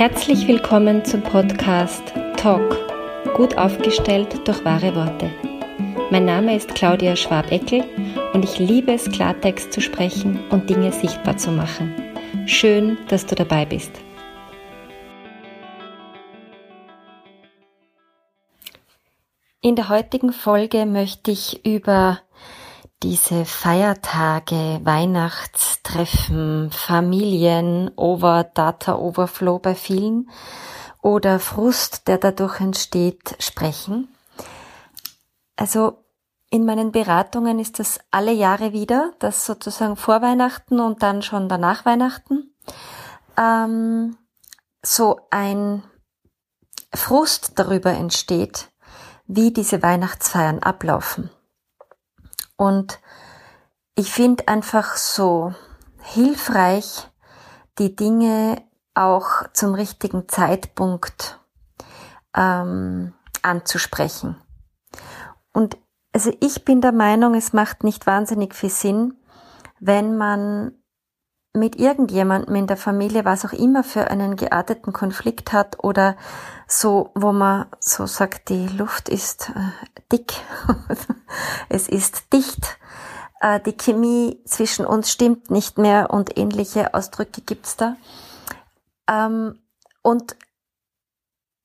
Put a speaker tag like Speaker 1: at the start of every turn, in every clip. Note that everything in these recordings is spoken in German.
Speaker 1: Herzlich willkommen zum Podcast Talk, gut aufgestellt durch wahre Worte. Mein Name ist Claudia Schwab-Eckel und ich liebe es, Klartext zu sprechen und Dinge sichtbar zu machen. Schön, dass du dabei bist. In der heutigen Folge möchte ich über diese Feiertage, Weihnachtstreffen, Familien, Over, Data Overflow bei vielen oder Frust, der dadurch entsteht, sprechen. Also in meinen Beratungen ist das alle Jahre wieder, das sozusagen vor Weihnachten und dann schon danach Weihnachten, ähm, so ein Frust darüber entsteht, wie diese Weihnachtsfeiern ablaufen. Und ich finde einfach so hilfreich, die Dinge auch zum richtigen Zeitpunkt ähm, anzusprechen. Und also ich bin der Meinung, es macht nicht wahnsinnig viel Sinn, wenn man mit irgendjemandem in der Familie, was auch immer für einen gearteten Konflikt hat oder so, wo man so sagt, die Luft ist äh, dick, es ist dicht, äh, die Chemie zwischen uns stimmt nicht mehr und ähnliche Ausdrücke gibt's da. Ähm, und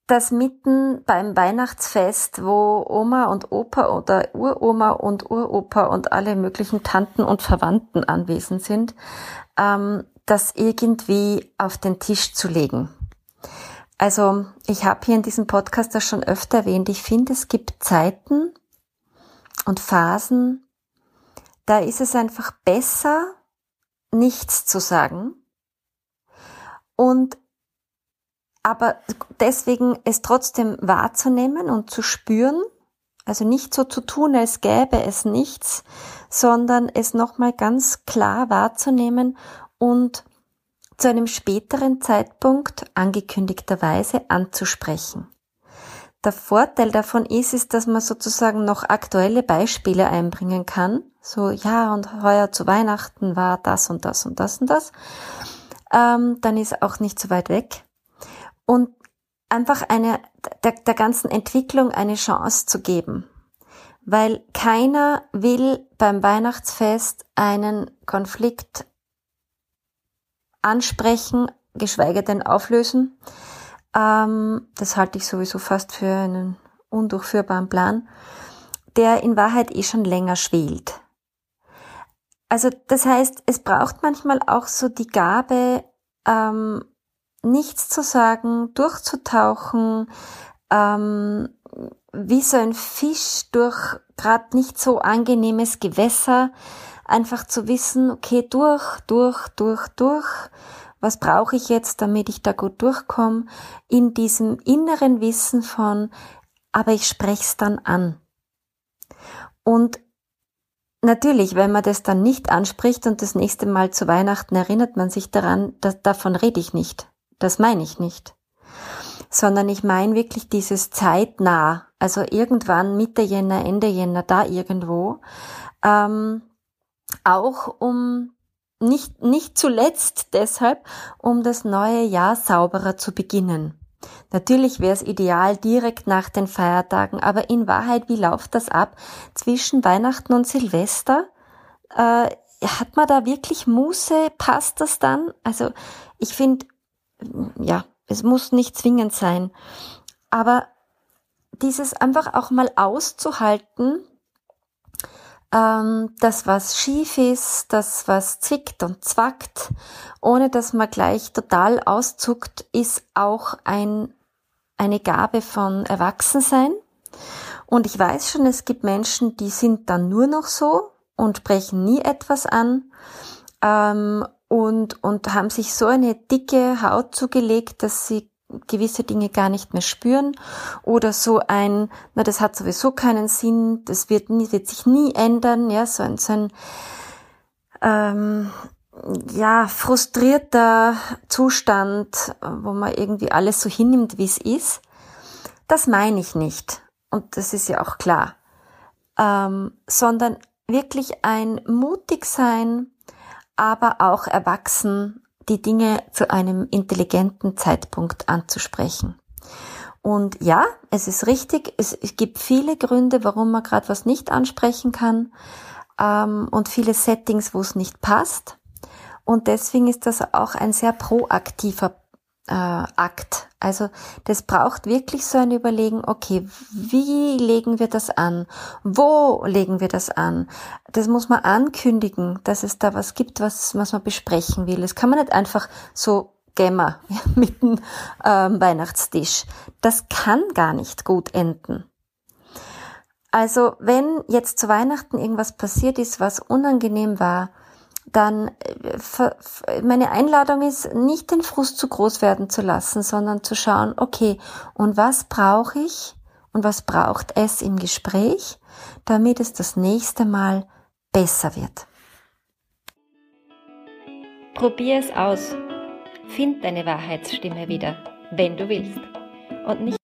Speaker 1: das mitten beim Weihnachtsfest, wo Oma und Opa oder Uroma und Uropa und alle möglichen Tanten und Verwandten anwesend sind, ähm, das irgendwie auf den Tisch zu legen. Also ich habe hier in diesem Podcast das schon öfter erwähnt. Ich finde, es gibt Zeiten und Phasen, da ist es einfach besser, nichts zu sagen und aber deswegen es trotzdem wahrzunehmen und zu spüren, also nicht so zu tun, als gäbe es nichts, sondern es nochmal ganz klar wahrzunehmen und zu einem späteren Zeitpunkt angekündigterweise anzusprechen. Der Vorteil davon ist, ist, dass man sozusagen noch aktuelle Beispiele einbringen kann. So, ja, und heuer zu Weihnachten war das und das und das und das. Ähm, dann ist auch nicht so weit weg und einfach eine, der, der ganzen Entwicklung eine Chance zu geben. Weil keiner will beim Weihnachtsfest einen Konflikt ansprechen, geschweige denn auflösen. Ähm, das halte ich sowieso fast für einen undurchführbaren Plan, der in Wahrheit eh schon länger schwelt. Also das heißt, es braucht manchmal auch so die Gabe, ähm, nichts zu sagen, durchzutauchen, ähm, wie so ein Fisch durch gerade nicht so angenehmes Gewässer, einfach zu wissen, okay, durch, durch, durch, durch, was brauche ich jetzt, damit ich da gut durchkomme, in diesem inneren Wissen von, aber ich spreche es dann an. Und Natürlich, wenn man das dann nicht anspricht und das nächste Mal zu Weihnachten erinnert man sich daran, dass, davon rede ich nicht. Das meine ich nicht. Sondern ich meine wirklich dieses zeitnah, also irgendwann Mitte Jänner, Ende Jänner, da irgendwo, ähm, auch um nicht, nicht zuletzt deshalb, um das neue Jahr sauberer zu beginnen. Natürlich wäre es ideal direkt nach den Feiertagen, aber in Wahrheit, wie läuft das ab zwischen Weihnachten und Silvester? Äh, hat man da wirklich Muße? Passt das dann? Also ich finde, ja, es muss nicht zwingend sein. Aber dieses einfach auch mal auszuhalten, ähm, das was schief ist, das was zwickt und zwackt, ohne dass man gleich total auszuckt, ist auch ein, eine Gabe von Erwachsensein. Und ich weiß schon, es gibt Menschen, die sind dann nur noch so und sprechen nie etwas an. Ähm, und, und haben sich so eine dicke Haut zugelegt, dass sie gewisse Dinge gar nicht mehr spüren oder so ein, na das hat sowieso keinen Sinn, das wird, nie, wird sich nie ändern, ja, so ein, so ein ähm, ja, frustrierter Zustand, wo man irgendwie alles so hinnimmt, wie es ist. Das meine ich nicht. Und das ist ja auch klar. Ähm, sondern wirklich ein mutig sein, aber auch erwachsen die Dinge zu einem intelligenten Zeitpunkt anzusprechen. Und ja, es ist richtig, es, gibt viele Gründe, warum man gerade was nicht ansprechen kann ähm, und viele Settings, wo es nicht passt. Und deswegen ist das auch ein sehr proaktiver äh, Akt. Also das braucht wirklich so ein Überlegen, okay, wie legen wir das an? Wo legen wir das an? Das muss man ankündigen, dass es da was gibt, was, was man besprechen will. Das kann man nicht einfach so Gemmer mit dem ähm, Weihnachtstisch. Das kann gar nicht gut enden. Also wenn jetzt zu Weihnachten irgendwas passiert ist, was unangenehm war, dann äh, meine Einladung ist, nicht den Frust zu groß werden zu lassen, sondern zu schauen, okay, und was brauche ich und was braucht es im Gespräch, damit es das nächste Mal besser wird.
Speaker 2: Probier es aus. Find deine Wahrheitsstimme wieder, wenn du willst. Und nicht